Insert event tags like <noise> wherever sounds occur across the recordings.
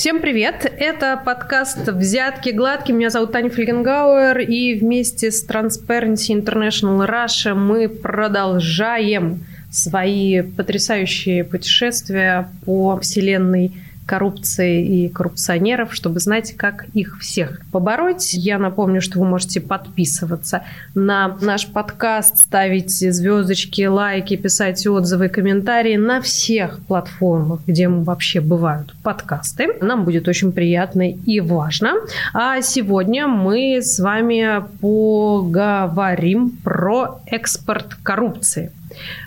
Всем привет! Это подкаст «Взятки гладкие». Меня зовут Таня Фельгенгауэр, и вместе с Transparency International Russia мы продолжаем свои потрясающие путешествия по вселенной коррупции и коррупционеров, чтобы знать, как их всех побороть. Я напомню, что вы можете подписываться на наш подкаст, ставить звездочки, лайки, писать отзывы, комментарии на всех платформах, где вообще бывают подкасты. Нам будет очень приятно и важно. А сегодня мы с вами поговорим про экспорт коррупции.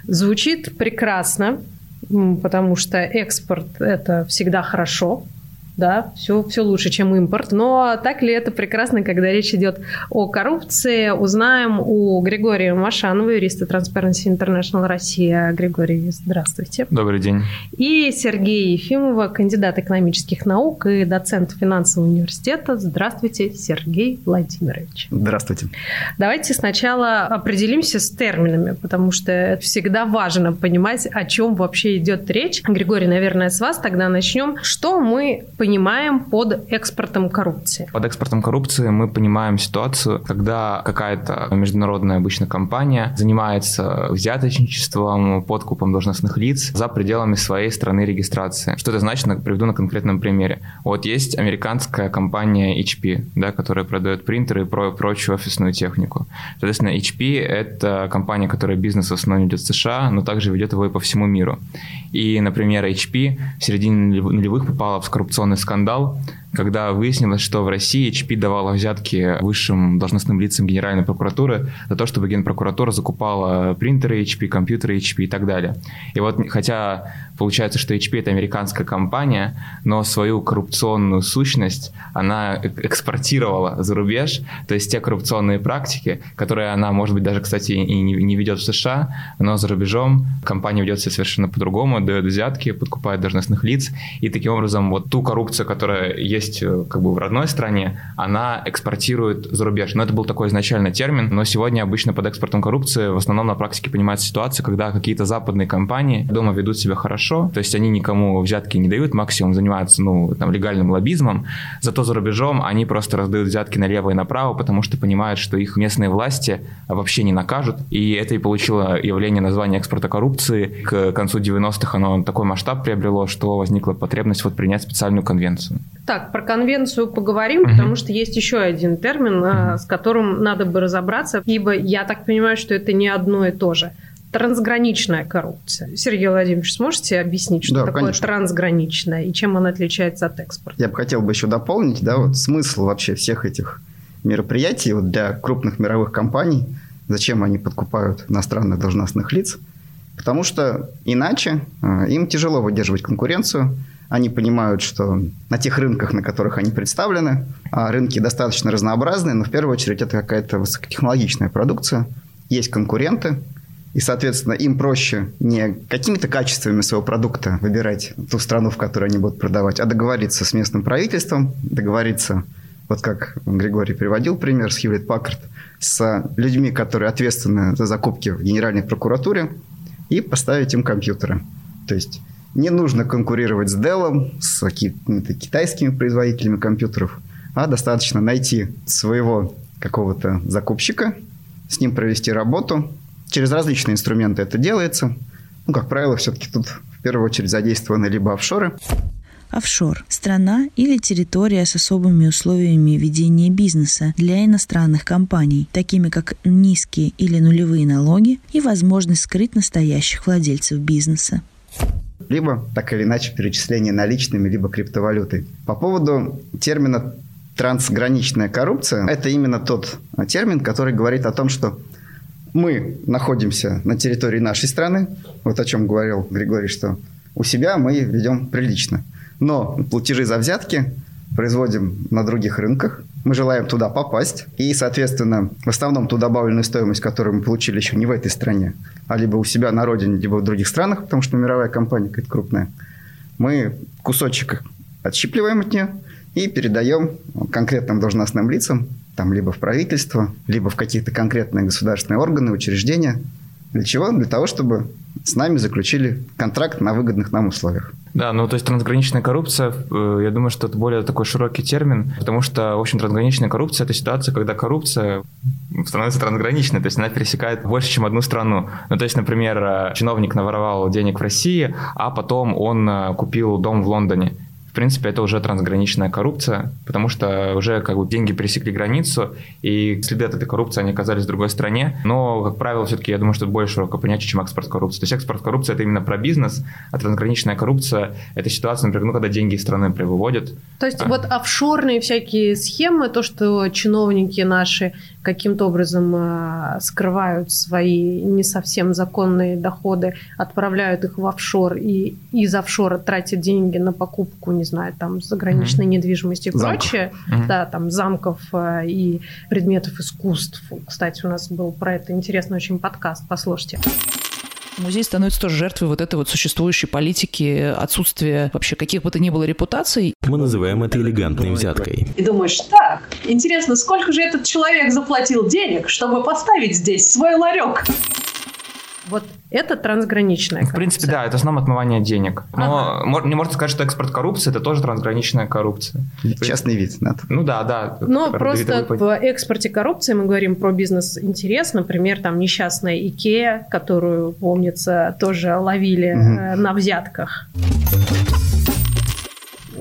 Звучит прекрасно, потому что экспорт – это всегда хорошо, да, все, все лучше, чем импорт. Но так ли это прекрасно, когда речь идет о коррупции? Узнаем у Григория Машанова, юриста Transparency International Россия. Григорий, здравствуйте. Добрый день. И Сергей Ефимова, кандидат экономических наук и доцент финансового университета. Здравствуйте, Сергей Владимирович. Здравствуйте. Давайте сначала определимся с терминами, потому что всегда важно понимать, о чем вообще идет речь. Григорий, наверное, с вас тогда начнем. Что мы понимаем под экспортом коррупции? Под экспортом коррупции мы понимаем ситуацию, когда какая-то международная обычная компания занимается взяточничеством, подкупом должностных лиц за пределами своей страны регистрации. Что это значит? Приведу на конкретном примере. Вот есть американская компания HP, да, которая продает принтеры и про прочую офисную технику. Соответственно, HP — это компания, которая бизнес в основном ведет в США, но также ведет его и по всему миру. И, например, HP в середине нулевых попала в коррупционный огромный скандал, когда выяснилось, что в России HP давала взятки высшим должностным лицам Генеральной прокуратуры за то, чтобы Генпрокуратура закупала принтеры HP, компьютеры HP и так далее. И вот хотя получается, что HP это американская компания, но свою коррупционную сущность она экспортировала за рубеж, то есть те коррупционные практики, которые она, может быть, даже, кстати, и не, ведет в США, но за рубежом компания ведет себя совершенно по-другому, дает взятки, подкупает должностных лиц, и таким образом вот ту коррупцию, которая есть э, как бы в родной стране, она экспортирует за рубеж. Но это был такой изначально термин, но сегодня обычно под экспортом коррупции в основном на практике понимается ситуация, когда какие-то западные компании дома ведут себя хорошо, то есть они никому взятки не дают, максимум занимаются ну, там, легальным лоббизмом, зато за рубежом они просто раздают взятки налево и направо, потому что понимают, что их местные власти вообще не накажут, и это и получило явление названия экспорта коррупции. К концу 90-х оно такой масштаб приобрело, что возникла потребность вот принять специальную конвенцию. Так, про конвенцию поговорим, угу. потому что есть еще один термин, угу. с которым надо бы разобраться, ибо я так понимаю, что это не одно и то же трансграничная коррупция. Сергей Владимирович, сможете объяснить, что да, такое конечно. трансграничная и чем она отличается от экспорта? Я бы хотел бы еще дополнить, да, вот смысл вообще всех этих мероприятий вот для крупных мировых компаний, зачем они подкупают иностранных должностных лиц, потому что иначе э, им тяжело выдерживать конкуренцию, они понимают, что на тех рынках, на которых они представлены, а рынки достаточно разнообразные, но в первую очередь это какая-то высокотехнологичная продукция, есть конкуренты, и, соответственно, им проще не какими-то качествами своего продукта выбирать ту страну, в которой они будут продавать, а договориться с местным правительством, договориться, вот как Григорий приводил пример с Хьюлет Паккарт, с людьми, которые ответственны за закупки в Генеральной прокуратуре, и поставить им компьютеры. То есть не нужно конкурировать с Dell, с какими-то китайскими производителями компьютеров, а достаточно найти своего какого-то закупщика, с ним провести работу, через различные инструменты это делается. Ну, как правило, все-таки тут в первую очередь задействованы либо офшоры. Офшор – страна или территория с особыми условиями ведения бизнеса для иностранных компаний, такими как низкие или нулевые налоги и возможность скрыть настоящих владельцев бизнеса. Либо, так или иначе, перечисление наличными, либо криптовалютой. По поводу термина трансграничная коррупция, это именно тот термин, который говорит о том, что мы находимся на территории нашей страны, вот о чем говорил Григорий, что у себя мы ведем прилично. Но платежи за взятки производим на других рынках, мы желаем туда попасть, и, соответственно, в основном ту добавленную стоимость, которую мы получили еще не в этой стране, а либо у себя на родине, либо в других странах, потому что мировая компания какая-то крупная, мы кусочек отщипливаем от нее и передаем конкретным должностным лицам там либо в правительство, либо в какие-то конкретные государственные органы, учреждения. Для чего? Для того, чтобы с нами заключили контракт на выгодных нам условиях. Да, ну то есть трансграничная коррупция, э, я думаю, что это более такой широкий термин, потому что, в общем, трансграничная коррупция – это ситуация, когда коррупция становится трансграничной, то есть она пересекает больше, чем одну страну. Ну то есть, например, э, чиновник наворовал денег в России, а потом он э, купил дом в Лондоне в принципе, это уже трансграничная коррупция, потому что уже как бы деньги пересекли границу, и следы от этой коррупции, они оказались в другой стране. Но, как правило, все-таки я думаю, что это более широкое понятие, чем экспорт коррупции. То есть экспорт коррупции – это именно про бизнес, а трансграничная коррупция – это ситуация, например, ну, когда деньги из страны выводят. То есть а. вот офшорные всякие схемы, то, что чиновники наши каким-то образом э, скрывают свои не совсем законные доходы, отправляют их в офшор и из офшора тратят деньги на покупку, не знаю, там заграничной mm-hmm. недвижимости и прочее, mm-hmm. да, там замков э, и предметов искусств. Кстати, у нас был про это интересный очень подкаст, послушайте. Музей становится тоже жертвой вот этой вот существующей политики, отсутствия вообще каких бы то ни было репутаций. Мы называем это элегантной взяткой. И думаешь, так, интересно, сколько же этот человек заплатил денег, чтобы поставить здесь свой ларек? Вот это трансграничная коррупция. В принципе, да, это основное отмывание денег. Но ага. не можно сказать, что экспорт коррупции – это тоже трансграничная коррупция. Частный вид, надо. Ну да, да. Но просто в экспорте коррупции мы говорим про бизнес-интерес. Например, там несчастная Икея, которую, помнится, тоже ловили угу. на взятках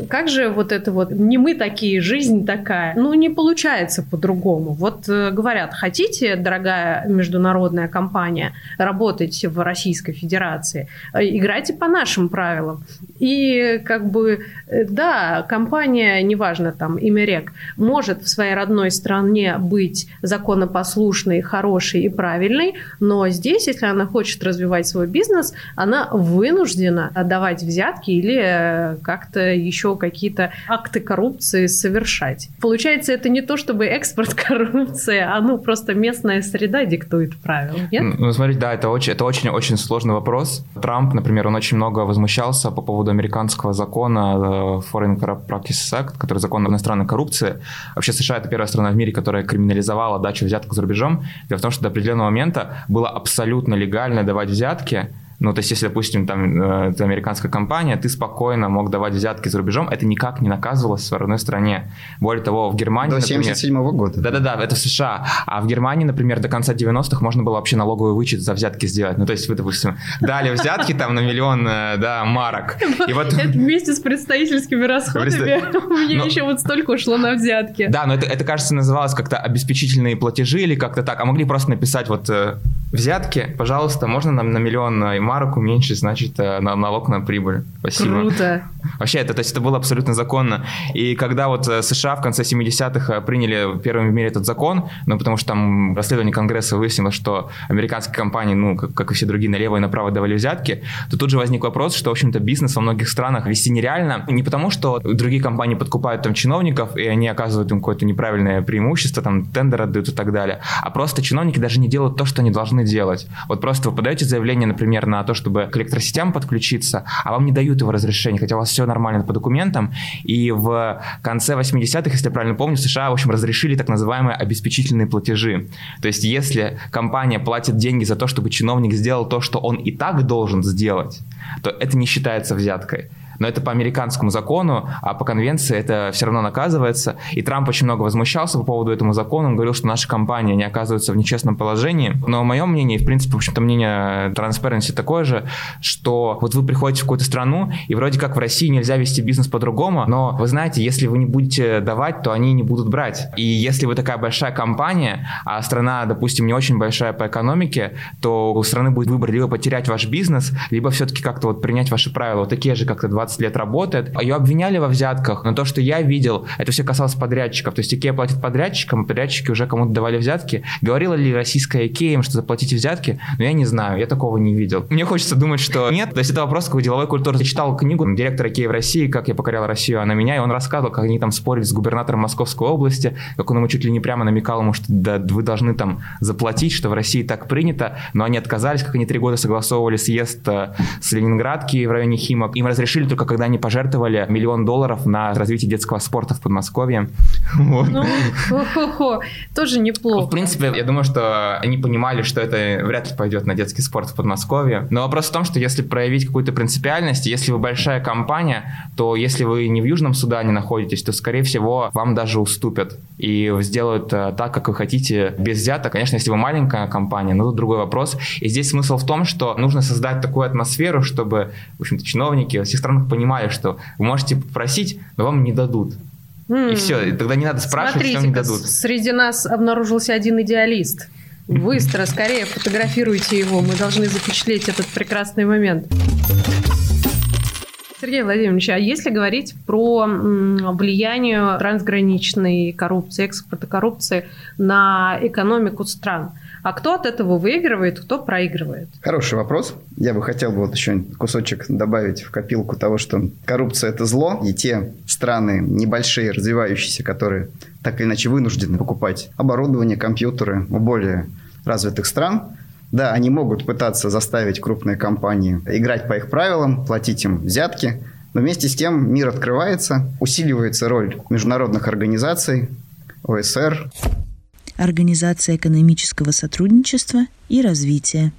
как же вот это вот не мы такие, жизнь такая? Ну, не получается по-другому. Вот э, говорят, хотите, дорогая международная компания, работать в Российской Федерации, э, играйте по нашим правилам. И как бы, да, компания, неважно, там, имя рек, может в своей родной стране быть законопослушной, хорошей и правильной, но здесь, если она хочет развивать свой бизнес, она вынуждена отдавать взятки или как-то еще какие-то акты коррупции совершать. Получается, это не то чтобы экспорт <laughs> коррупции, а ну просто местная среда диктует правила. Нет? Ну, смотрите, да, это очень, это очень-очень сложный вопрос. Трамп, например, он очень много возмущался по поводу американского закона Foreign Practices Act, который закон иностранной коррупции. Вообще США это первая страна в мире, которая криминализовала дачу взяток за рубежом. Дело в том, что до определенного момента было абсолютно легально давать взятки, ну, то есть, если, допустим, там э, это американская компания, ты спокойно мог давать взятки за рубежом, это никак не наказывалось в родной стране. Более того, в Германии, До 77 -го года. Да-да-да, это в США. А в Германии, например, до конца 90-х можно было вообще налоговый вычет за взятки сделать. Ну, то есть, вы, допустим, дали взятки там на миллион, э, да, марок. И вот... <laughs> Это вместе с представительскими расходами у меня еще вот столько ушло на взятки. Да, но это, это кажется, называлось как-то обеспечительные платежи или как-то так. А могли просто написать вот э, взятки, пожалуйста, можно нам на миллион марок уменьшить, значит, э, налог на прибыль. Спасибо. Круто. Вообще, это, то есть это было абсолютно законно. И когда вот э, США в конце 70-х э, приняли первым в мире этот закон, ну, потому что там расследование Конгресса выяснило, что американские компании, ну, как, как и все другие, налево и направо давали взятки, то тут же возник вопрос, что, в общем-то, бизнес во многих странах вести нереально. Не потому, что другие компании подкупают там чиновников, и они оказывают им какое-то неправильное преимущество, там, тендер отдают и так далее, а просто чиновники даже не делают то, что они должны делать. Вот просто вы подаете заявление, например, на то, чтобы к электросетям подключиться, а вам не дают его разрешения, хотя у вас все нормально по документам. И в конце 80-х, если я правильно помню, США, в общем, разрешили так называемые обеспечительные платежи. То есть, если компания платит деньги за то, чтобы чиновник сделал то, что он и так должен сделать, то это не считается взяткой но это по американскому закону, а по конвенции это все равно наказывается. И Трамп очень много возмущался по поводу этому закона, он говорил, что наша компания не оказывается в нечестном положении. Но мое мнение, в принципе, в общем-то, мнение Transparency такое же, что вот вы приходите в какую-то страну, и вроде как в России нельзя вести бизнес по-другому, но вы знаете, если вы не будете давать, то они не будут брать. И если вы такая большая компания, а страна, допустим, не очень большая по экономике, то у страны будет выбор либо потерять ваш бизнес, либо все-таки как-то вот принять ваши правила, вот такие же, как-то 20 лет работает. Ее обвиняли во взятках, но то, что я видел, это все касалось подрядчиков. То есть Икея платит подрядчикам, а подрядчики уже кому-то давали взятки. Говорила ли российская Икея им, что заплатите взятки? Но я не знаю, я такого не видел. Мне хочется думать, что нет. То есть это вопрос какой деловой культуры. Я читал книгу директора Икеи в России, как я покорял Россию, а на меня, и он рассказывал, как они там спорили с губернатором Московской области, как он ему чуть ли не прямо намекал ему, что да, вы должны там заплатить, что в России так принято, но они отказались, как они три года согласовывали съезд э, с Ленинградки в районе Химок. Им разрешили только только когда они пожертвовали миллион долларов на развитие детского спорта в Подмосковье. Вот. Ну, хо-хо-хо, тоже неплохо. В принципе, я думаю, что они понимали, что это вряд ли пойдет на детский спорт в Подмосковье. Но вопрос в том, что если проявить какую-то принципиальность, если вы большая компания, то если вы не в Южном Судане находитесь, то, скорее всего, вам даже уступят и сделают э, так, как вы хотите, без взяток. Конечно, если вы маленькая компания, но тут другой вопрос. И здесь смысл в том, что нужно создать такую атмосферу, чтобы, в общем-то, чиновники во всех странах понимали, что вы можете попросить, но вам не дадут. И все, и тогда не надо спрашивать, что вам не дадут. среди нас обнаружился один идеалист. Быстро, скорее фотографируйте его, мы должны запечатлеть этот прекрасный момент. Сергей Владимирович, а если говорить про влияние трансграничной коррупции, экспорта коррупции на экономику стран, а кто от этого выигрывает, кто проигрывает? Хороший вопрос. Я бы хотел вот еще кусочек добавить в копилку того, что коррупция – это зло, и те страны небольшие, развивающиеся, которые так или иначе вынуждены покупать оборудование, компьютеры у более развитых стран, да, они могут пытаться заставить крупные компании играть по их правилам, платить им взятки, но вместе с тем мир открывается, усиливается роль международных организаций, ОСР. Организация экономического сотрудничества и развития.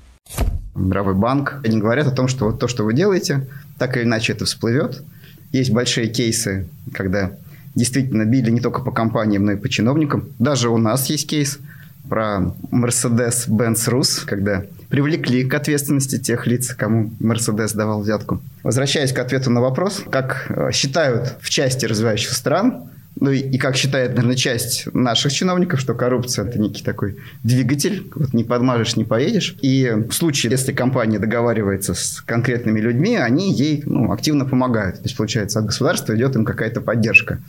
Мировой банк. Они говорят о том, что вот то, что вы делаете, так или иначе это всплывет. Есть большие кейсы, когда действительно били не только по компаниям, но и по чиновникам. Даже у нас есть кейс – про Mercedes-Benz Rus, когда привлекли к ответственности тех лиц, кому Mercedes давал взятку. Возвращаясь к ответу на вопрос, как э, считают в части развивающихся стран, ну и, и как считает, наверное, часть наших чиновников, что коррупция – это некий такой двигатель, вот не подмажешь, не поедешь. И в случае, если компания договаривается с конкретными людьми, они ей ну, активно помогают. То есть, получается, от государства идет им какая-то поддержка.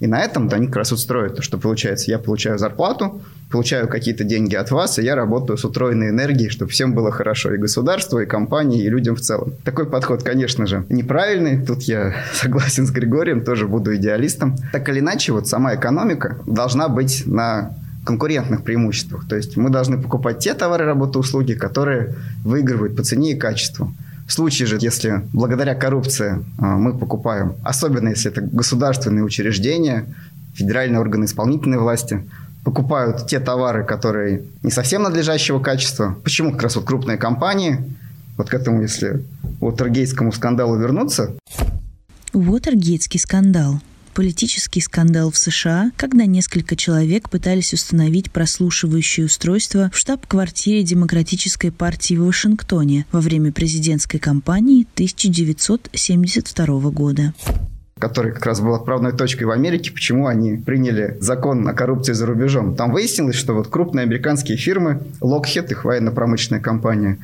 И на этом они как раз устроят, что получается, я получаю зарплату, получаю какие-то деньги от вас, и я работаю с утроенной энергией, чтобы всем было хорошо, и государству, и компании, и людям в целом. Такой подход, конечно же, неправильный, тут я <laughs> согласен с Григорием, тоже буду идеалистом. Так или иначе, вот сама экономика должна быть на конкурентных преимуществах. То есть мы должны покупать те товары, работы, услуги, которые выигрывают по цене и качеству. Случае же, если благодаря коррупции а, мы покупаем, особенно если это государственные учреждения, федеральные органы исполнительной власти, покупают те товары, которые не совсем надлежащего качества. Почему как раз вот крупные компании, вот к этому, если Уотергейтскому скандалу вернуться. Уотергейтский скандал политический скандал в США, когда несколько человек пытались установить прослушивающее устройство в штаб-квартире Демократической партии в Вашингтоне во время президентской кампании 1972 года который как раз был отправной точкой в Америке, почему они приняли закон о коррупции за рубежом. Там выяснилось, что вот крупные американские фирмы, Lockheed, их военно-промышленная компания,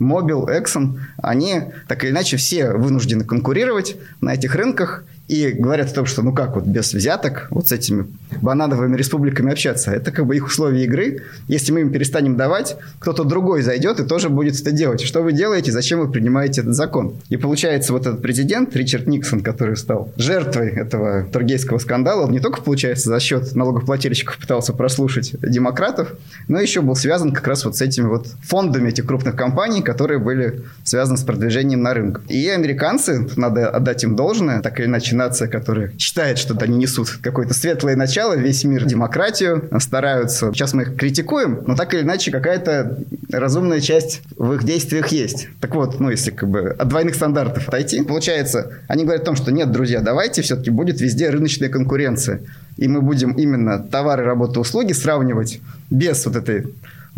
Mobil, Exxon, они так или иначе все вынуждены конкурировать на этих рынках – и говорят о том, что ну как вот без взяток вот с этими банановыми республиками общаться. Это как бы их условия игры. Если мы им перестанем давать, кто-то другой зайдет и тоже будет это делать. Что вы делаете? Зачем вы принимаете этот закон? И получается вот этот президент Ричард Никсон, который стал жертвой этого тургейского скандала, он не только, получается, за счет налогоплательщиков пытался прослушать демократов, но еще был связан как раз вот с этими вот фондами этих крупных компаний, которые были связаны с продвижением на рынок. И американцы, надо отдать им должное, так или иначе нация, которая считает, что они несут какое-то светлое начало, весь мир демократию, стараются. Сейчас мы их критикуем, но так или иначе какая-то разумная часть в их действиях есть. Так вот, ну если как бы от двойных стандартов отойти, получается, они говорят о том, что нет, друзья, давайте все-таки будет везде рыночная конкуренция. И мы будем именно товары, работы, услуги сравнивать без вот этой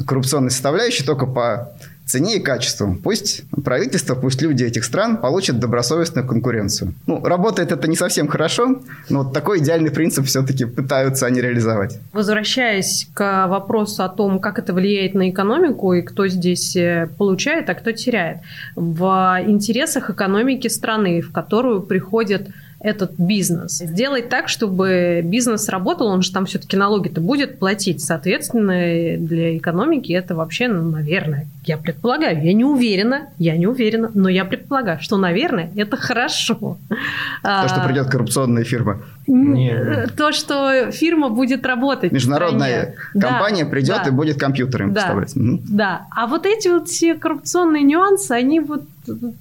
коррупционной составляющей, только по цене и качеству. Пусть правительство, пусть люди этих стран получат добросовестную конкуренцию. Ну, работает это не совсем хорошо, но вот такой идеальный принцип все-таки пытаются они реализовать. Возвращаясь к вопросу о том, как это влияет на экономику и кто здесь э, получает, а кто теряет. В интересах экономики страны, в которую приходят этот бизнес. Сделать так, чтобы бизнес работал, он же там все-таки налоги-то будет платить. Соответственно, для экономики это вообще, ну, наверное, я предполагаю, я не уверена, я не уверена, но я предполагаю, что, наверное, это хорошо. То, что придет коррупционная фирма. Нет. То, что фирма будет работать. Международная компания да, придет да, и будет компьютером да, поставлять. Да. А вот эти вот все коррупционные нюансы, они вот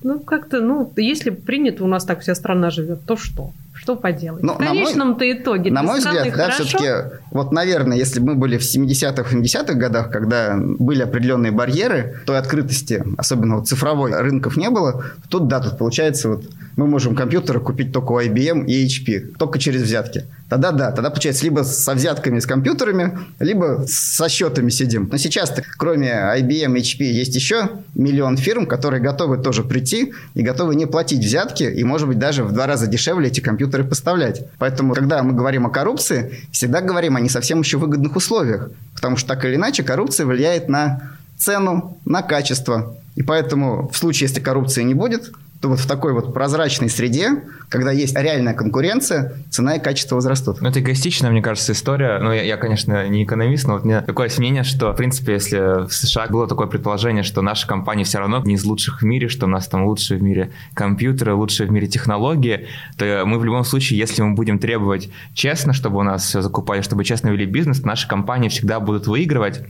ну, как-то, ну, если принято у нас так вся страна живет, то что? Что поделать? Но, в конечном-то итоге На мой взгляд, да, все-таки, вот, наверное, если бы мы были в 70-х, 80-х годах, когда были определенные барьеры той открытости, особенно вот цифровой, рынков не было, тут, да, тут получается вот мы можем компьютеры купить только у IBM и HP, только через взятки. Тогда да, тогда получается либо со взятками с компьютерами, либо со счетами сидим. Но сейчас, кроме IBM HP, есть еще миллион фирм, которые готовы тоже прийти и готовы не платить взятки, и, может быть, даже в два раза дешевле эти компьютеры поставлять. Поэтому, когда мы говорим о коррупции, всегда говорим о не совсем еще выгодных условиях. Потому что так или иначе коррупция влияет на цену, на качество. И поэтому в случае, если коррупции не будет, вот в такой вот прозрачной среде, когда есть реальная конкуренция, цена и качество возрастут. Ну, это эгоистичная, мне кажется, история. Ну, я, я, конечно, не экономист, но вот у меня такое мнение, что, в принципе, если в США было такое предположение, что наши компании все равно не из лучших в мире, что у нас там лучшие в мире компьютеры, лучшие в мире технологии, то мы в любом случае, если мы будем требовать честно, чтобы у нас все закупали, чтобы честно вели бизнес, наши компании всегда будут выигрывать.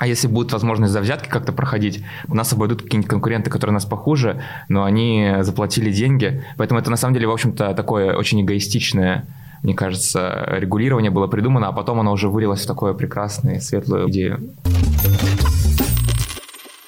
А если будет возможность за взятки как-то проходить, у нас обойдут какие-нибудь конкуренты, которые нас похуже, но они заплатили деньги. Поэтому это на самом деле, в общем-то, такое очень эгоистичное мне кажется, регулирование было придумано, а потом оно уже вылилось в такую прекрасную, светлую идею.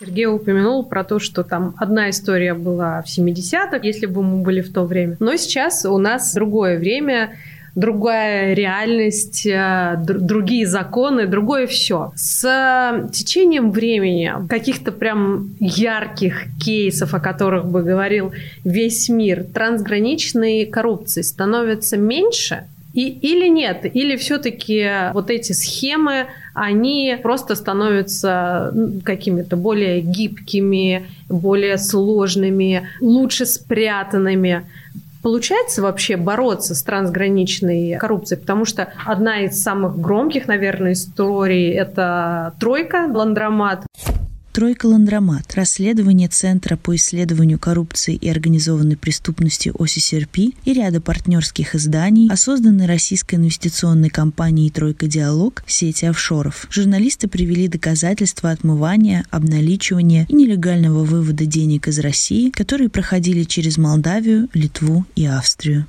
Сергей упомянул про то, что там одна история была в 70-х, если бы мы были в то время. Но сейчас у нас другое время, другая реальность, э, другие законы, другое все. С течением времени каких-то прям ярких кейсов, о которых бы говорил весь мир, трансграничной коррупции становится меньше, и, или нет, или все-таки вот эти схемы, они просто становятся какими-то более гибкими, более сложными, лучше спрятанными. Получается вообще бороться с трансграничной коррупцией? Потому что одна из самых громких, наверное, историй – это «Тройка», «Ландромат». Тройка Ландромат. Расследование Центра по исследованию коррупции и организованной преступности ОССРП и ряда партнерских изданий, а созданной российской инвестиционной компанией Тройка Диалог сети офшоров. Журналисты привели доказательства отмывания, обналичивания и нелегального вывода денег из России, которые проходили через Молдавию, Литву и Австрию.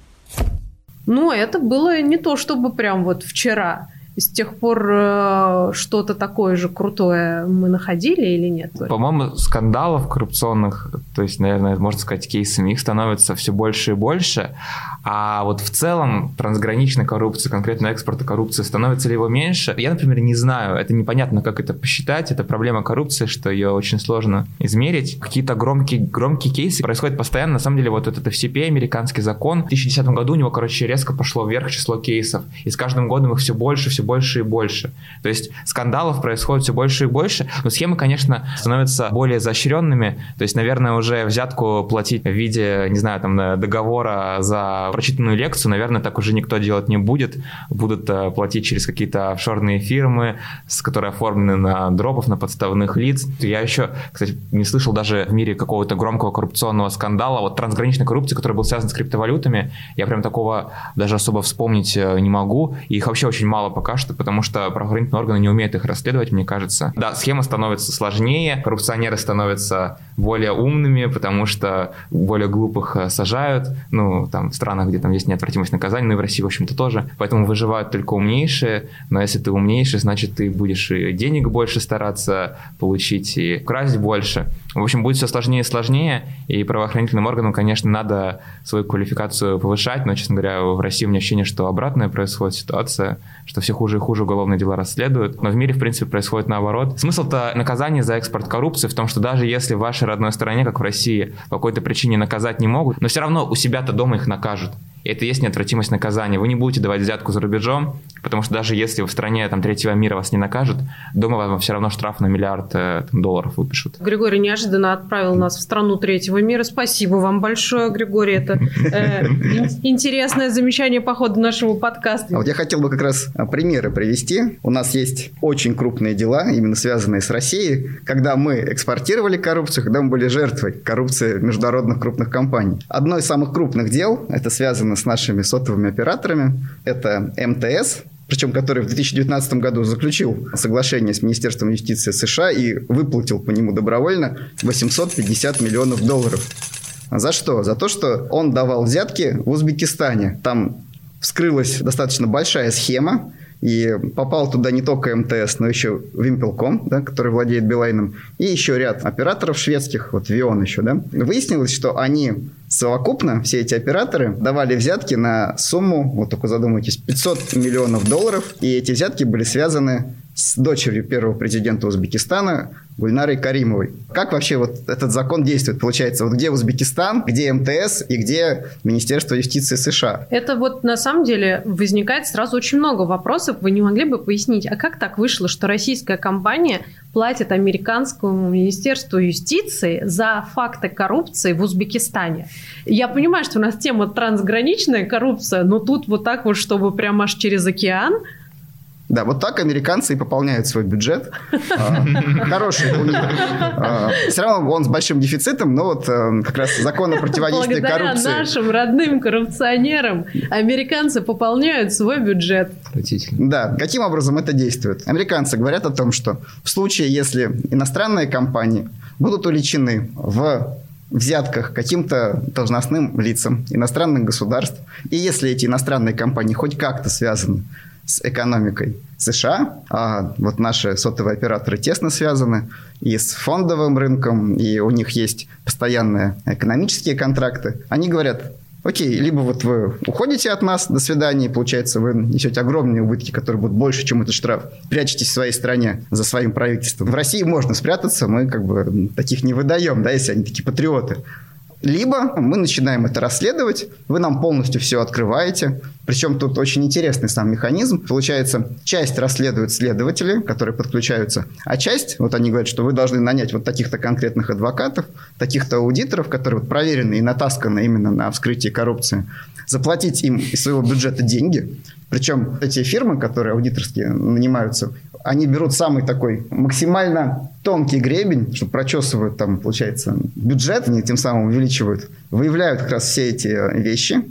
Ну, это было не то, чтобы прям вот вчера с тех пор э, что-то такое же крутое мы находили или нет? По-моему, скандалов коррупционных, то есть, наверное, можно сказать, кейсами, их становится все больше и больше. А вот в целом трансграничной коррупции, конкретно экспорта коррупции, становится ли его меньше? Я, например, не знаю. Это непонятно, как это посчитать. Это проблема коррупции, что ее очень сложно измерить. Какие-то громкие, громкие кейсы происходят постоянно. На самом деле, вот этот FCP, американский закон, в 2010 году у него, короче, резко пошло вверх число кейсов. И с каждым годом их все больше, все больше и больше. То есть скандалов происходит все больше и больше. Но схемы, конечно, становятся более изощренными. То есть, наверное, взятку платить в виде, не знаю, там, договора за прочитанную лекцию, наверное, так уже никто делать не будет. Будут э, платить через какие-то офшорные фирмы, с которые оформлены на дропов, на подставных лиц. Я еще, кстати, не слышал даже в мире какого-то громкого коррупционного скандала, вот трансграничной коррупции, который был связан с криптовалютами. Я прям такого даже особо вспомнить э, не могу. Их вообще очень мало пока что, потому что правоохранительные органы не умеют их расследовать, мне кажется. Да, схема становится сложнее, коррупционеры становятся более умными, потому что более глупых э, сажают. Ну, там, в странах, где там есть неотвратимость наказания, ну и в России, в общем-то, тоже. Поэтому выживают только умнейшие, но если ты умнейший, значит, ты будешь и денег больше стараться получить, и красть больше. В общем, будет все сложнее и сложнее, и правоохранительным органам, конечно, надо свою квалификацию повышать, но, честно говоря, в России у меня ощущение, что обратная происходит ситуация, что все хуже и хуже уголовные дела расследуют, но в мире, в принципе, происходит наоборот. Смысл-то наказания за экспорт коррупции в том, что даже если в вашей родной стране, как в России, по какой-то причине наказать не могут, но все равно у себя-то дома их накажут. И это есть неотвратимость наказания. Вы не будете давать взятку за рубежом, потому что даже если в стране там, третьего мира вас не накажут, дома вам все равно штраф на миллиард э, там, долларов выпишут. Григорий неожиданно отправил нас в страну третьего мира. Спасибо вам большое, Григорий. Это э, <laughs> интересное замечание по ходу нашего подкаста. А вот я хотел бы как раз а, примеры привести. У нас есть очень крупные дела, именно связанные с Россией, когда мы экспортировали коррупцию, когда мы были жертвой коррупции международных крупных компаний. Одно из самых крупных дел, это связано с нашими сотовыми операторами. Это МТС, причем который в 2019 году заключил соглашение с Министерством юстиции США и выплатил по нему добровольно 850 миллионов долларов. За что? За то, что он давал взятки в Узбекистане. Там вскрылась достаточно большая схема, и попал туда не только МТС, но еще Вимпелком, да, который владеет Билайном, и еще ряд операторов шведских, вот Вион еще, да. Выяснилось, что они совокупно, все эти операторы, давали взятки на сумму, вот только задумайтесь, 500 миллионов долларов, и эти взятки были связаны с дочерью первого президента Узбекистана Гульнарой Каримовой. Как вообще вот этот закон действует? Получается, вот где Узбекистан, где МТС и где Министерство юстиции США? Это вот на самом деле возникает сразу очень много вопросов. Вы не могли бы пояснить, а как так вышло, что российская компания платит американскому Министерству юстиции за факты коррупции в Узбекистане? Я понимаю, что у нас тема трансграничная коррупция, но тут вот так вот, чтобы прямо аж через океан – да, вот так американцы и пополняют свой бюджет. А, хороший у них. Все равно он с большим дефицитом, но вот э, как раз закон о противодействии коррупции. Благодаря нашим родным коррупционерам американцы пополняют свой бюджет. Да, каким образом это действует? Американцы говорят о том, что в случае, если иностранные компании будут уличены в взятках каким-то должностным лицам иностранных государств, и если эти иностранные компании хоть как-то связаны с экономикой США. А вот наши сотовые операторы тесно связаны и с фондовым рынком, и у них есть постоянные экономические контракты. Они говорят, окей, либо вот вы уходите от нас, до свидания, и получается, вы несете огромные убытки, которые будут больше, чем этот штраф, прячетесь в своей стране за своим правительством. В России можно спрятаться, мы как бы таких не выдаем, да, если они такие патриоты. Либо мы начинаем это расследовать, вы нам полностью все открываете. Причем тут очень интересный сам механизм. Получается, часть расследуют следователи, которые подключаются, а часть, вот они говорят, что вы должны нанять вот таких-то конкретных адвокатов, таких-то аудиторов, которые вот проверены и натасканы именно на вскрытие коррупции, заплатить им из своего бюджета деньги. Причем эти фирмы, которые аудиторские нанимаются, они берут самый такой максимально тонкий гребень, что прочесывают там, получается, бюджет, они тем самым увеличивают, выявляют как раз все эти вещи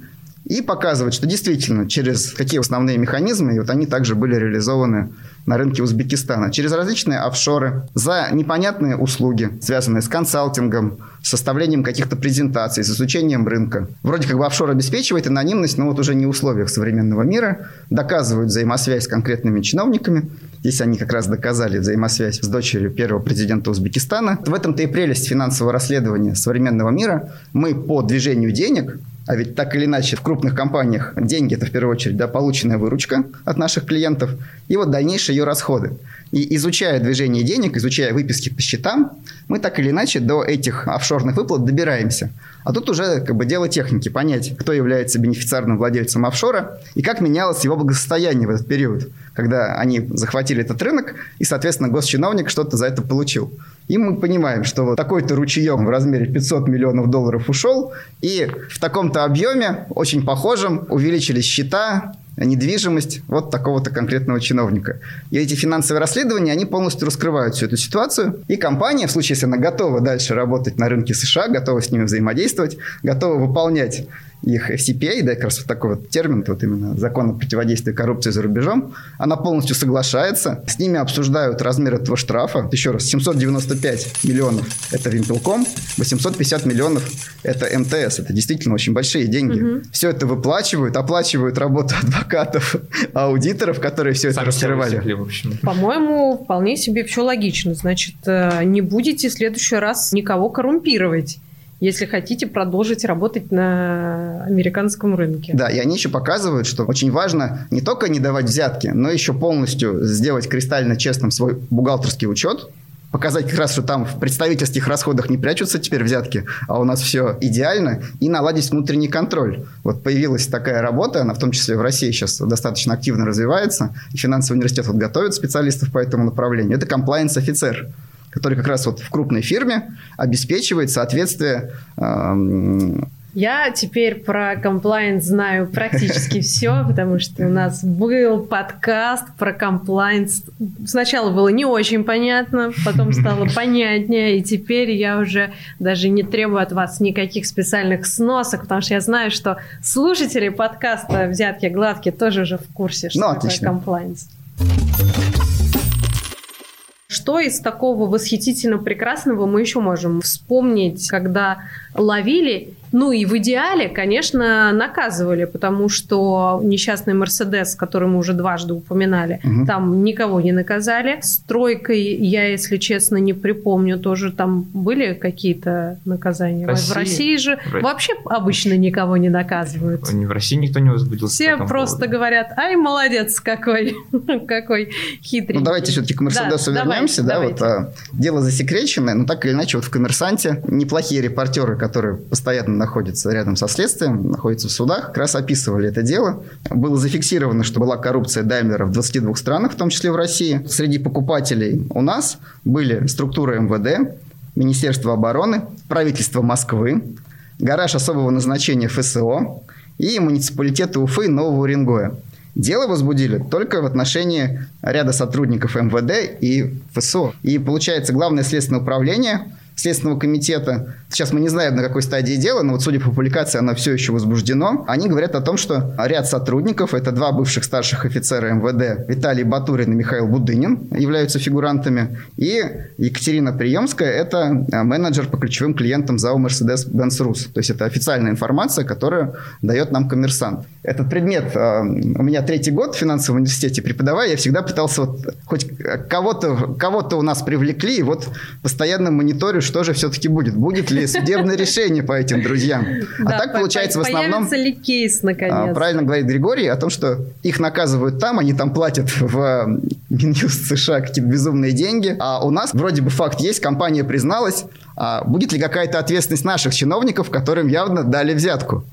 и показывают, что действительно через какие основные механизмы, и вот они также были реализованы на рынке Узбекистана через различные офшоры за непонятные услуги, связанные с консалтингом, с составлением каких-то презентаций, с изучением рынка. Вроде как бы офшор обеспечивает анонимность, но вот уже не в условиях современного мира, доказывают взаимосвязь с конкретными чиновниками. Здесь они как раз доказали взаимосвязь с дочерью первого президента Узбекистана. В этом-то и прелесть финансового расследования современного мира. Мы по движению денег а ведь так или иначе в крупных компаниях деньги – это в первую очередь да, полученная выручка от наших клиентов и вот дальнейшие ее расходы. И изучая движение денег, изучая выписки по счетам, мы так или иначе до этих офшорных выплат добираемся. А тут уже как бы дело техники, понять, кто является бенефициарным владельцем офшора и как менялось его благосостояние в этот период, когда они захватили этот рынок, и, соответственно, госчиновник что-то за это получил. И мы понимаем, что вот такой-то ручеем в размере 500 миллионов долларов ушел, и в таком-то объеме, очень похожем, увеличились счета, недвижимость вот такого-то конкретного чиновника. И эти финансовые расследования, они полностью раскрывают всю эту ситуацию. И компания, в случае, если она готова дальше работать на рынке США, готова с ними взаимодействовать, готова выполнять их FCPA, да, как раз вот такой вот термин, вот именно закон о противодействии коррупции за рубежом, она полностью соглашается, с ними обсуждают размер этого штрафа. Еще раз, 795 миллионов – это Вимпелком, 850 миллионов – это МТС. Это действительно очень большие деньги. Угу. Все это выплачивают, оплачивают работу <laughs> адвокатов, аудиторов, которые все Сами это раскрывали. По-моему, вполне себе все логично. Значит, э, не будете в следующий раз никого коррумпировать если хотите продолжить работать на американском рынке. Да, и они еще показывают, что очень важно не только не давать взятки, но еще полностью сделать кристально честным свой бухгалтерский учет, показать как раз, что там в представительских расходах не прячутся теперь взятки, а у нас все идеально, и наладить внутренний контроль. Вот появилась такая работа, она в том числе в России сейчас достаточно активно развивается, и финансовый университет вот готовит специалистов по этому направлению. Это комплайенс-офицер который как раз вот в крупной фирме обеспечивает соответствие э, Я теперь про комплайнс знаю практически <laughs> все, потому что у нас был подкаст про комплайнс. Сначала было не очень понятно, потом стало <laughs> понятнее, и теперь я уже даже не требую от вас никаких специальных сносок, потому что я знаю, что слушатели подкаста «Взятки гладкие» тоже уже в курсе, что Ну, такое отлично. Что из такого восхитительно прекрасного мы еще можем вспомнить, когда ловили? Ну и в идеале, конечно, наказывали, потому что несчастный Мерседес, который мы уже дважды упоминали, Мгм. там никого не наказали. С тройкой я, если честно, не припомню, тоже там были какие-то наказания. В России- в России же в вообще обычно никого не наказывают. В России никто не возбудился. Все по просто поводу. говорят, ай, молодец какой, <laughs> какой хитрый. Ну, давайте все-таки к Мерседесу Да, вернемся. Да, давайте, вот, а, дело засекреченное, но так или иначе, вот в «Коммерсанте» неплохие репортеры, которые постоянно находятся рядом со следствием, находятся в судах, как раз описывали это дело. Было зафиксировано, что была коррупция Даймлера в 22 странах, в том числе в России. Среди покупателей у нас были структуры МВД, Министерство обороны, правительство Москвы, гараж особого назначения ФСО и муниципалитеты Уфы Нового Уренгоя. Дело возбудили только в отношении ряда сотрудников МВД и ФСО. И получается, главное следственное управление Следственного комитета, сейчас мы не знаем, на какой стадии дела, но вот судя по публикации, оно все еще возбуждено. Они говорят о том, что ряд сотрудников, это два бывших старших офицера МВД, Виталий Батурин и Михаил Будынин, являются фигурантами. И Екатерина Приемская, это а, менеджер по ключевым клиентам ЗАО Mercedes-Benz Rus. То есть это официальная информация, которую дает нам коммерсант. Этот предмет э, у меня третий год в финансовом университете преподавая, я всегда пытался вот хоть кого-то кого у нас привлекли, и вот постоянно мониторю, что же все-таки будет. Будет ли судебное решение по этим друзьям. А так по- получается в основном... Ли кейс, А, наконец? Правильно говорит Григорий о том, что их наказывают там, они там платят в э, Минюст США какие-то безумные деньги, а у нас вроде бы факт есть, компания призналась, а будет ли какая-то ответственность наших чиновников, которым явно дали взятку?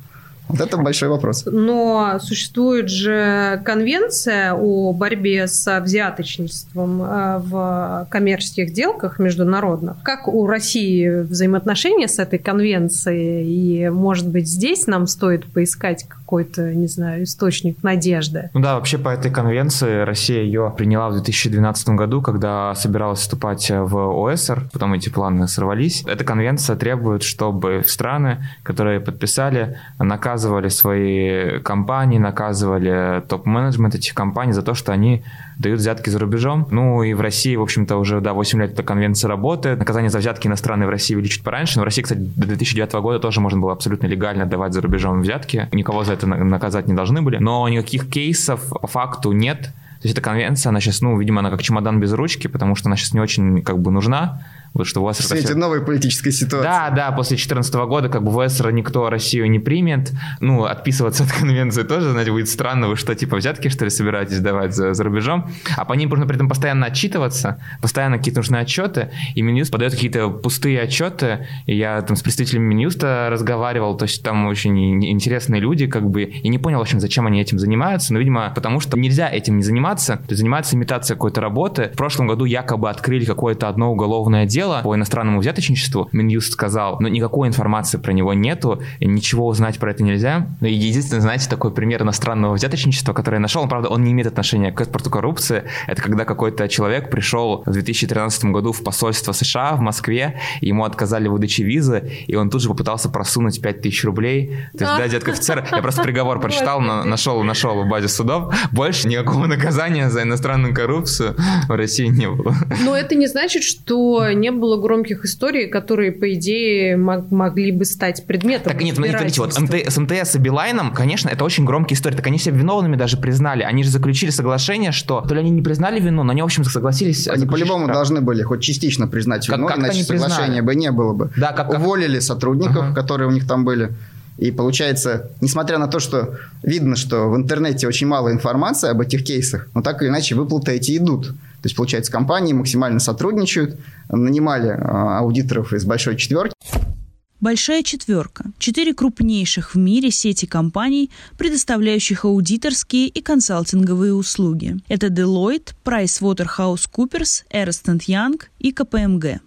Вот это большой вопрос. Но существует же конвенция о борьбе с взяточничеством э, в коммерческих сделках международных. Как у России взаимоотношения с этой конвенцией? И, может быть, здесь нам стоит поискать какой-то, не знаю, источник надежды? Ну да, вообще по этой конвенции Россия ее приняла в 2012 году, когда собиралась вступать в ОСР, потом эти планы сорвались. Эта конвенция требует, чтобы страны, которые подписали, наказывали свои компании, наказывали топ-менеджмент этих компаний за то, что они дают взятки за рубежом. Ну и в России, в общем-то, уже да, 8 лет эта конвенция работает. Наказание за взятки иностранные в России ввели чуть пораньше, но в России, кстати, до 2009 года тоже можно было абсолютно легально давать за рубежом взятки. Никого за это на- наказать не должны были. Но никаких кейсов по факту нет. То есть эта конвенция, она сейчас, ну, видимо, она как чемодан без ручки, потому что она сейчас не очень как бы нужна. Вот что у вас В свете новой политической ситуации. да, да, после 2014 года как бы в СР никто Россию не примет. Ну, отписываться от конвенции тоже, знаете, будет странно. Вы что, типа взятки, что ли, собираетесь давать за, за рубежом? А по ним нужно при этом постоянно отчитываться, постоянно какие-то нужны отчеты, и Минюст подает какие-то пустые отчеты. И я там с представителями Минюста разговаривал, то есть там очень интересные люди, как бы, и не понял, в общем, зачем они этим занимаются, но, видимо, потому что нельзя этим не заниматься, то есть заниматься имитацией какой-то работы. В прошлом году якобы открыли какое-то одно уголовное дело по иностранному взяточничеству. Минюст сказал, но никакой информации про него нету, ничего узнать про это нельзя. Ну, и единственное, знаете, такой пример иностранного взяточничества, который я нашел, он, правда, он не имеет отношения к экспорту коррупции. Это когда какой-то человек пришел в 2013 году в посольство США в Москве, ему отказали в выдаче визы, и он тут же попытался просунуть 5000 рублей. То есть, да, детка офицер, я просто приговор прочитал, на- нашел, нашел в базе судов. Больше никакого наказания за иностранную коррупцию в России не было. Но это не значит, что не было громких историй, которые, по идее, мог- могли бы стать предметом Так нет, смотрите, смотрите, вот. МТ, с МТС и Билайном, конечно, это очень громкие истории. Так они себя виновными даже признали. Они же заключили соглашение, что то ли они не признали вину, но они, в общем, согласились. Они по-любому штраф. должны были хоть частично признать Как- вину, как-то иначе не признали. соглашения бы не было бы. Да, как- как- Уволили сотрудников, Ага. которые у них там были. И получается, несмотря на то, что видно, что в интернете очень мало информации об этих кейсах, но так или иначе выплаты эти идут. То есть, получается, компании максимально сотрудничают, нанимали а, аудиторов из большой четверки, Большая четверка – четыре крупнейших в мире сети компаний, предоставляющих аудиторские и консалтинговые услуги. Это Deloitte, PricewaterhouseCoopers, Ernst Young и КПМГ.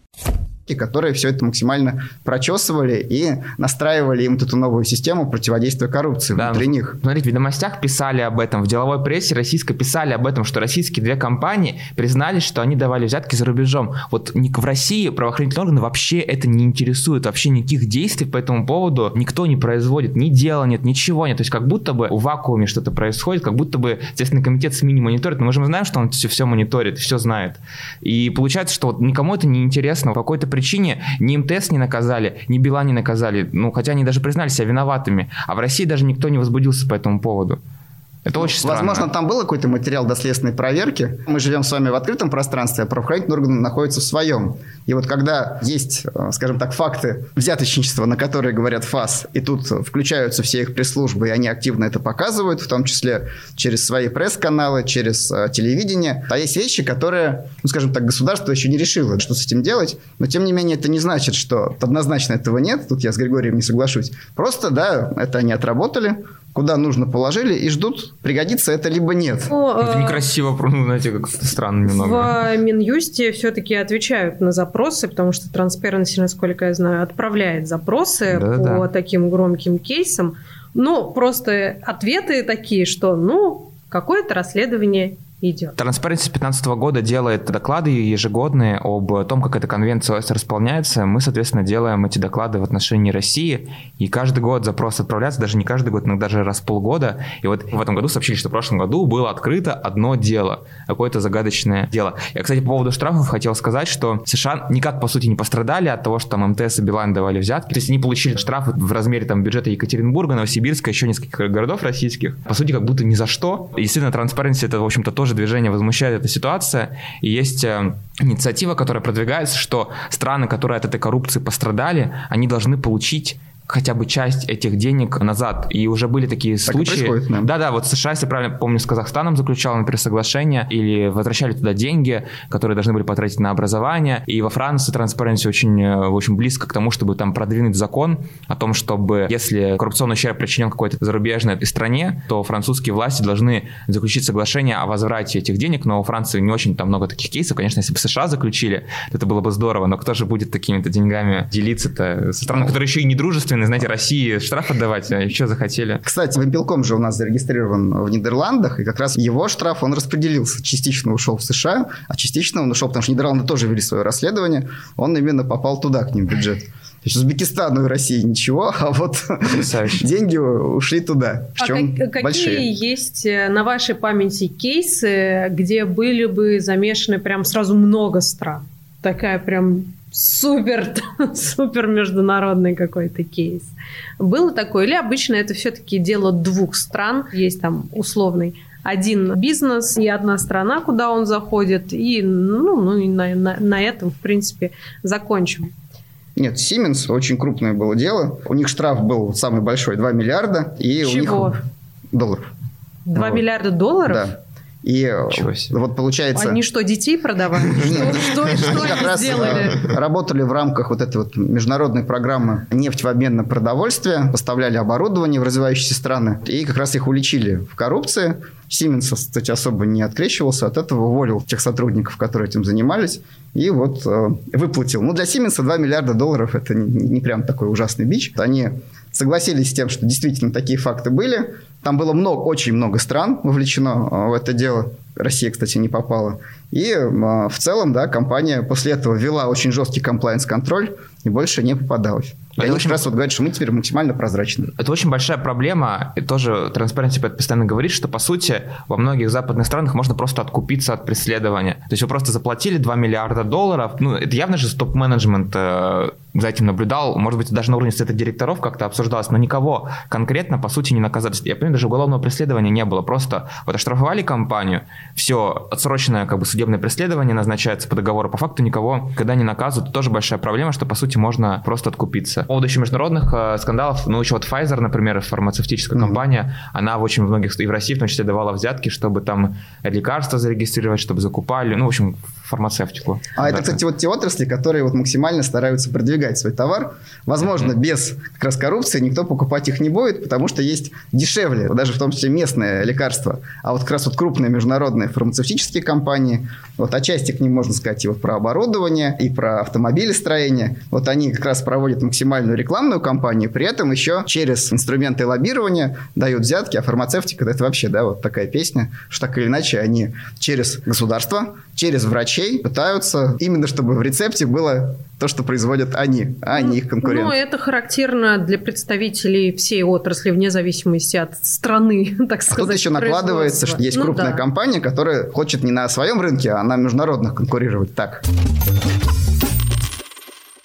Которые все это максимально прочесывали и настраивали им эту новую систему противодействия коррупции Да, внутри них. Смотрите, в ведомостях писали об этом, в деловой прессе российской писали об этом, что российские две компании признались, что они давали взятки за рубежом. Вот в России правоохранительные органы вообще это не интересует, вообще никаких действий по этому поводу никто не производит, ни дела нет, ничего нет. То есть как будто бы в вакууме что-то происходит, как будто бы Следственный комитет СМИ не мониторит, но мы же знаем, что он все, все мониторит, все знает. И получается, что вот никому это не интересно. Какой-то причине ни МТС не наказали, ни Билайн не наказали, ну хотя они даже признали себя виноватыми. А в России даже никто не возбудился по этому поводу. Это очень странно. Возможно, там был какой-то материал доследственной проверки. Мы живем с вами в открытом пространстве, а правоохранительные органы находятся в своем. И вот когда есть, э, скажем так, факты взяточничества, на которые говорят ФАС, и тут включаются все их пресс-службы, и они активно это показывают, в том числе через свои пресс-каналы, через э, телевидение. А есть вещи, которые, ну, скажем так, государство еще не решило, что с этим делать. Но, тем не менее, это не значит, что однозначно этого нет. Тут я с Григорием не соглашусь. Просто, да, это они отработали, куда нужно положили и ждут, пригодится это либо нет. Ну, Это некрасиво, ну, знаете, как странно немного. В Минюсте все-таки отвечают на запросы, потому что Transparency, насколько я знаю, отправляет запросы Да-да-да. по таким громким кейсам. Ну, просто ответы такие, что, ну, какое-то расследование идет. Transparency с 2015 года делает доклады ежегодные об том, как эта конвенция ОС располняется. Мы, соответственно, делаем эти доклады в отношении России. И каждый год запрос отправляется, даже не каждый год, но даже раз в полгода. И вот в этом году сообщили, что в прошлом году было открыто одно дело, какое-то загадочное дело. Я, кстати, по поводу штрафов хотел сказать, что США никак, по сути, не пострадали от того, что там МТС и Билайн давали взятки. То есть они получили штрафы в размере там, бюджета Екатеринбурга, Новосибирска, еще нескольких городов российских. По сути, как будто ни за что. И действительно, Transparency это, в общем-то, тоже движение возмущает эта ситуация. И есть э, инициатива, которая продвигается, что страны, которые от этой коррупции пострадали, они должны получить хотя бы часть этих денег назад. И уже были такие Так случаи. да. Да, да, вот США, если правильно помню, с Казахстаном заключал, например, соглашение или возвращали туда деньги, которые должны были потратить на образование. И во Франции Transparency очень, э, очень близко к тому, чтобы там продвинуть закон о том, чтобы если коррупционный ущерб причинен какой-то зарубежной стране, то французские власти должны заключить соглашение о возврате этих денег, но у Франции не очень там много таких кейсов. Конечно, если бы США заключили, то это было бы здорово, но кто же будет такими-то деньгами делиться-то? Со страной, которые еще и не дружественные, знаете, России штраф отдавать, а что захотели? Кстати, Вимпелком же у нас зарегистрирован в Нидерландах, и как раз его штраф, он распределился. Частично ушел в США, а частично он ушел, потому что Нидерланды тоже вели свое расследование, он именно попал туда, к ним в бюджет. То есть Узбекистану и России ничего, а вот <laughs> деньги ушли туда. А Причем как- какие большие. есть э, на вашей памяти кейсы, где были бы замешаны прям сразу много стран? Такая прям супер, <laughs> супер международный какой-то кейс. Было такое? Или обычно это все-таки дело двух стран? Есть там условный один бизнес и одна страна, куда он заходит, и ну, ну и на, на- на этом, в принципе, закончим. Нет, Siemens очень крупное было дело. У них штраф был самый большой, 2 миллиарда. И у Чего? них долларов. 2 Вот. миллиарда долларов? Да. И себе. вот получается... Они что, детей продавали? <laughs> Нет. Что, Они раз сделали? э, работали в рамках вот этой вот международной программы «Нефть в обмен на продовольствие», поставляли оборудование в развивающиеся страны, и как раз их уличили в коррупции. Siemens, кстати, особо не открещивался от этого, уволил тех сотрудников, которые этим занимались, и вот э, выплатил. Ну, для Siemens 2 миллиарда долларов – это не, не прям такой ужасный бич. Они согласились с тем, что действительно такие факты были. Там было много, очень много стран вовлечено э, в это дело. Россия, кстати, не попала. И э, в целом, да, компания после этого вела очень жесткий комплайенс-контроль и больше не попадалась. И Это очень- раз вот говорят, что мы теперь максимально прозрачны. Это очень большая проблема. И тоже Transparency это постоянно говорит, что, по сути, во многих западных странах можно просто откупиться от преследования. То есть вы просто заплатили 2 миллиарда долларов. Ну, это явно же топ-менеджмент э, за этим наблюдал. Может быть, даже на уровне совета директоров как-то обсуждалось, но никого конкретно, по сути, не наказали. Я понимаю, даже уголовного преследования не было. Просто вот оштрафовали компанию, все, отсроченное как бы судебное преследование назначается по договору. По факту никого когда не наказывают. Это тоже большая проблема, что, по сути, можно просто откупиться. По поводу еще международных э, скандалов, ну, еще вот Pfizer, например, фармацевтическая Мгм. компания, она в очень многих, и в России в том числе, давала взятки, чтобы там лекарства зарегистрировать, чтобы закупали. Ну, в общем, фармацевтику. А это, кстати, вот те отрасли, которые вот максимально стараются продвигать свой товар. Возможно, mm-hmm. без как раз коррупции никто покупать их не будет, потому что есть дешевле, даже в том числе местное лекарство. А вот как раз вот крупные международные фармацевтические компании, вот отчасти к ним можно сказать и вот про оборудование, и про автомобилестроение. Вот они как раз проводят максимальную рекламную кампанию, при этом еще через инструменты лоббирования дают взятки, а фармацевтика это вообще, да, вот такая песня, что так или иначе они через государство, через врачей пытаются именно чтобы в рецепте было то, что производят они, а не их конкуренты. Ну, это характерно для представителей всей отрасли, вне зависимости от страны, <laughs> так сказать. А тут еще накладывается, что есть ну, крупная да. компания, которая хочет не на своем рынке, а на международных конкурировать. Так.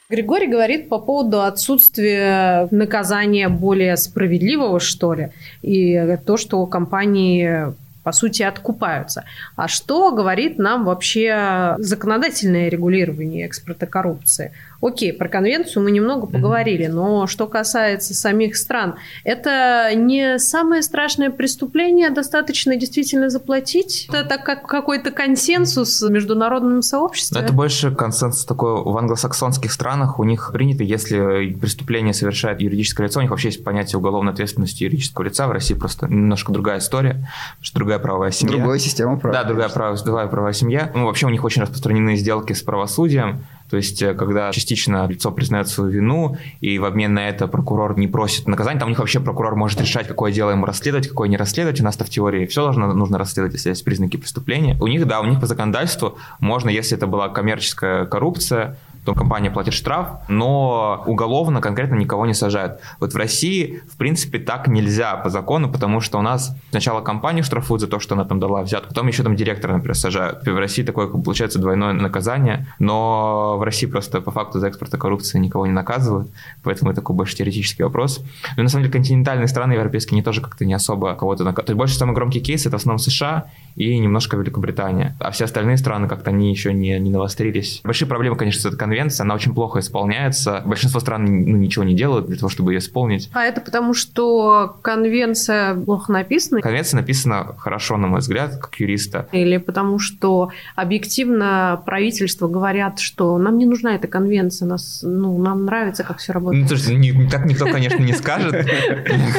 Григорий говорит по поводу отсутствия наказания более справедливого, что ли, и то, что компании по сути, откупаются. А что говорит нам вообще законодательное регулирование экспорта коррупции? Окей, про конвенцию мы немного поговорили, но что касается самих стран, это не самое страшное преступление, достаточно действительно заплатить. Это как какой-то консенсус в международном сообществе. Это больше консенсус такой в англосаксонских странах. У них принято, если преступление совершает юридическое лицо, у них вообще есть понятие уголовной ответственности юридического лица. В России просто немножко другая история, что другая правовая семья. Другая система права. Да, другая, прав, другая правовая семья. Ну, вообще у них очень распространены сделки с правосудием. То есть, э, когда частично лицо признает свою вину, и в обмен на это прокурор не просит наказания, там у них вообще прокурор может решать, какое дело ему расследовать, какое не расследовать. У нас-то в теории все должно, нужно расследовать, если есть признаки преступления. У них, да, у них по законодательству можно, если это была коммерческая коррупция, то компания платит штраф, но уголовно конкретно никого не сажают. Вот в России, в принципе, так нельзя по закону, потому что у нас сначала компанию штрафуют за то, что она там дала взятку, потом еще там директора, например, сажают. В России такое, получается, двойное наказание, но в России просто по факту за экспорта коррупции никого не наказывают, поэтому это такой больше теоретический вопрос. Но на самом деле континентальные страны европейские, они тоже как-то не особо кого-то наказывают. То есть больше самый громкий кейс это в основном США и немножко Великобритания. А все остальные страны как-то они еще не, не навострились. Большие проблемы, конечно, с этой конвенцией, она очень плохо исполняется. Большинство стран ну, ничего не делают для того, чтобы ее исполнить. А это потому, что конвенция плохо написана? Конвенция написана хорошо, на мой взгляд, как юриста. Или потому, что объективно правительство говорят, что нам не нужна эта конвенция, нас, ну, нам нравится, как все работает. Ну, слушайте, не, так никто, конечно, не скажет. <laughs>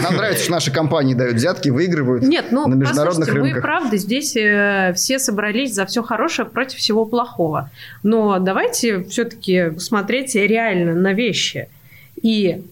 Нам нравится, что наши компании дают взятки, выигрывают Нет, ну, на международных рынках. мы правда здесь э, все собрались за все хорошее против всего плохого. Но давайте все-таки смотреть реально на вещи. И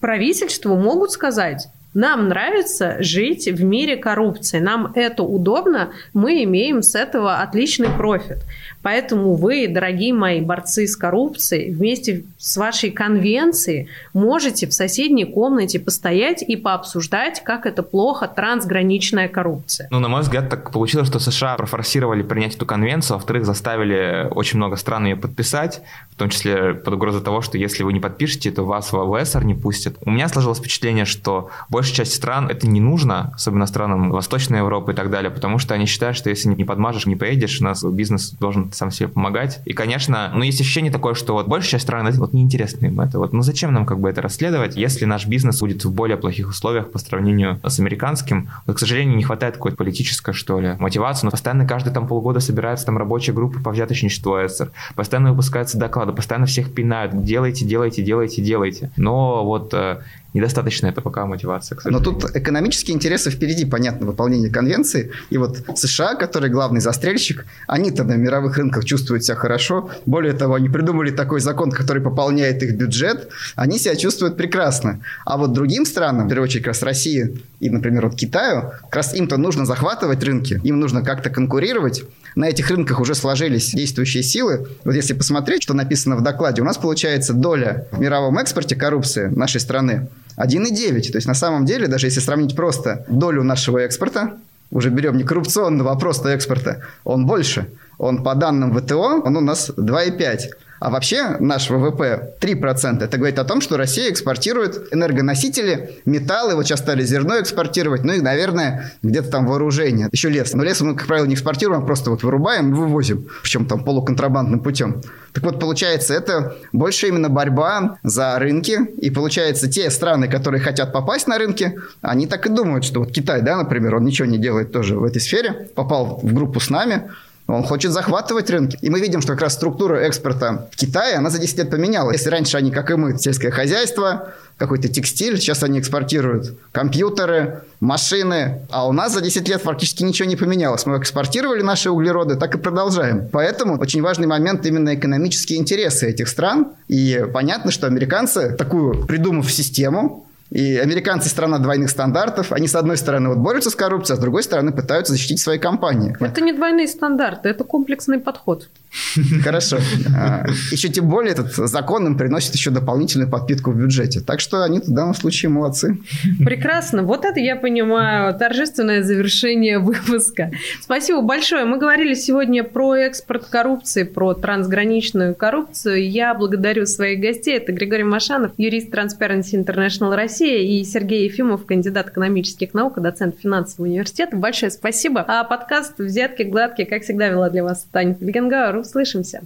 правительству могут сказать, нам нравится жить в мире коррупции, нам это удобно, мы имеем с этого отличный профит. Поэтому вы, дорогие мои борцы с коррупцией, вместе с вашей конвенцией можете в соседней комнате постоять и пообсуждать, как это плохо трансграничная коррупция. Ну, на мой взгляд, так получилось, что США профорсировали принять эту конвенцию, во-вторых, заставили очень много стран ее подписать, в том числе под угрозой того, что если вы не подпишете, то вас в АВСР не пустят. У меня сложилось впечатление, что большая часть стран это не нужно, особенно странам Восточной Европы и так далее, потому что они считают, что если не подмажешь, не поедешь, у нас бизнес должен сам себе помогать. И, конечно, ну, есть ощущение такое, что вот большая часть стран, вот неинтересно им это. Вот, ну, зачем нам как бы это расследовать, если наш бизнес будет в более плохих условиях по сравнению с американским? Вот, к сожалению, не хватает какой-то политической, что ли, мотивации. Но постоянно каждый там полгода собирается там рабочая группа по взяточничеству СССР. Постоянно выпускаются доклады, постоянно всех пинают. Делайте, делайте, делайте, делайте. Но вот э, недостаточно это пока мотивация. Но тут экономические интересы впереди, понятно, выполнение конвенции. И вот США, который главный застрельщик, они-то на мировых рынках чувствуют себя хорошо. Более того, они придумали такой закон, который пополняет их бюджет. Они себя чувствуют прекрасно. А вот другим странам, в первую очередь как раз России и, например, вот Китаю, как раз им-то нужно захватывать рынки, им нужно как-то конкурировать. На этих рынках уже сложились действующие силы. Вот если посмотреть, что написано в докладе, у нас получается доля в мировом экспорте коррупции нашей страны 1,9. То есть на самом деле, даже если сравнить просто долю нашего экспорта, уже берем не коррупционного, а просто экспорта, он больше. Он по данным ВТО, он у нас 2,5. А вообще наш ВВП 3%. Это говорит о том, что Россия экспортирует энергоносители, металлы, вот сейчас стали зерно экспортировать, ну и, наверное, где-то там вооружение. Еще лес. Но лес мы, как правило, не экспортируем, а просто вот вырубаем и вывозим, причем там полуконтрабандным путем. Так вот, получается, это больше именно борьба за рынки. И получается, те страны, которые хотят попасть на рынки, они так и думают, что вот Китай, да, например, он ничего не делает тоже в этой сфере, попал в группу с нами, Он хочет захватывать рынки. И мы видим, что как раз структура экспорта в Китае, она за 10 лет поменялась. Если раньше они, как и мы, сельское хозяйство, какой-то текстиль, сейчас они экспортируют компьютеры, машины, а у нас за 10 лет фактически ничего не поменялось. Мы экспортировали наши углероды, так и продолжаем. Поэтому очень важный момент именно экономические интересы этих стран. И понятно, что американцы, такую придумав систему, и американцы страна двойных стандартов. Они, с одной стороны, вот борются с коррупцией, а с другой стороны, пытаются защитить свои компании. Это не двойные стандарты, это комплексный подход. <laughs> Хорошо. А, еще тем более этот закон им приносит еще дополнительную подпитку в бюджете. Так что они в данном случае молодцы. Прекрасно. Вот это я понимаю. Торжественное завершение <laughs> выпуска. Спасибо большое. Мы говорили сегодня про экспорт коррупции, про трансграничную коррупцию. Я благодарю своих гостей. Это Григорий Машанов, юрист Transparency International Россия и Сергей Ефимов, кандидат экономических наук, доцент финансового университета. Большое спасибо. А подкаст «Взятки гладкие», как всегда, вела для вас Таня Фельгенгауэр. Услышимся.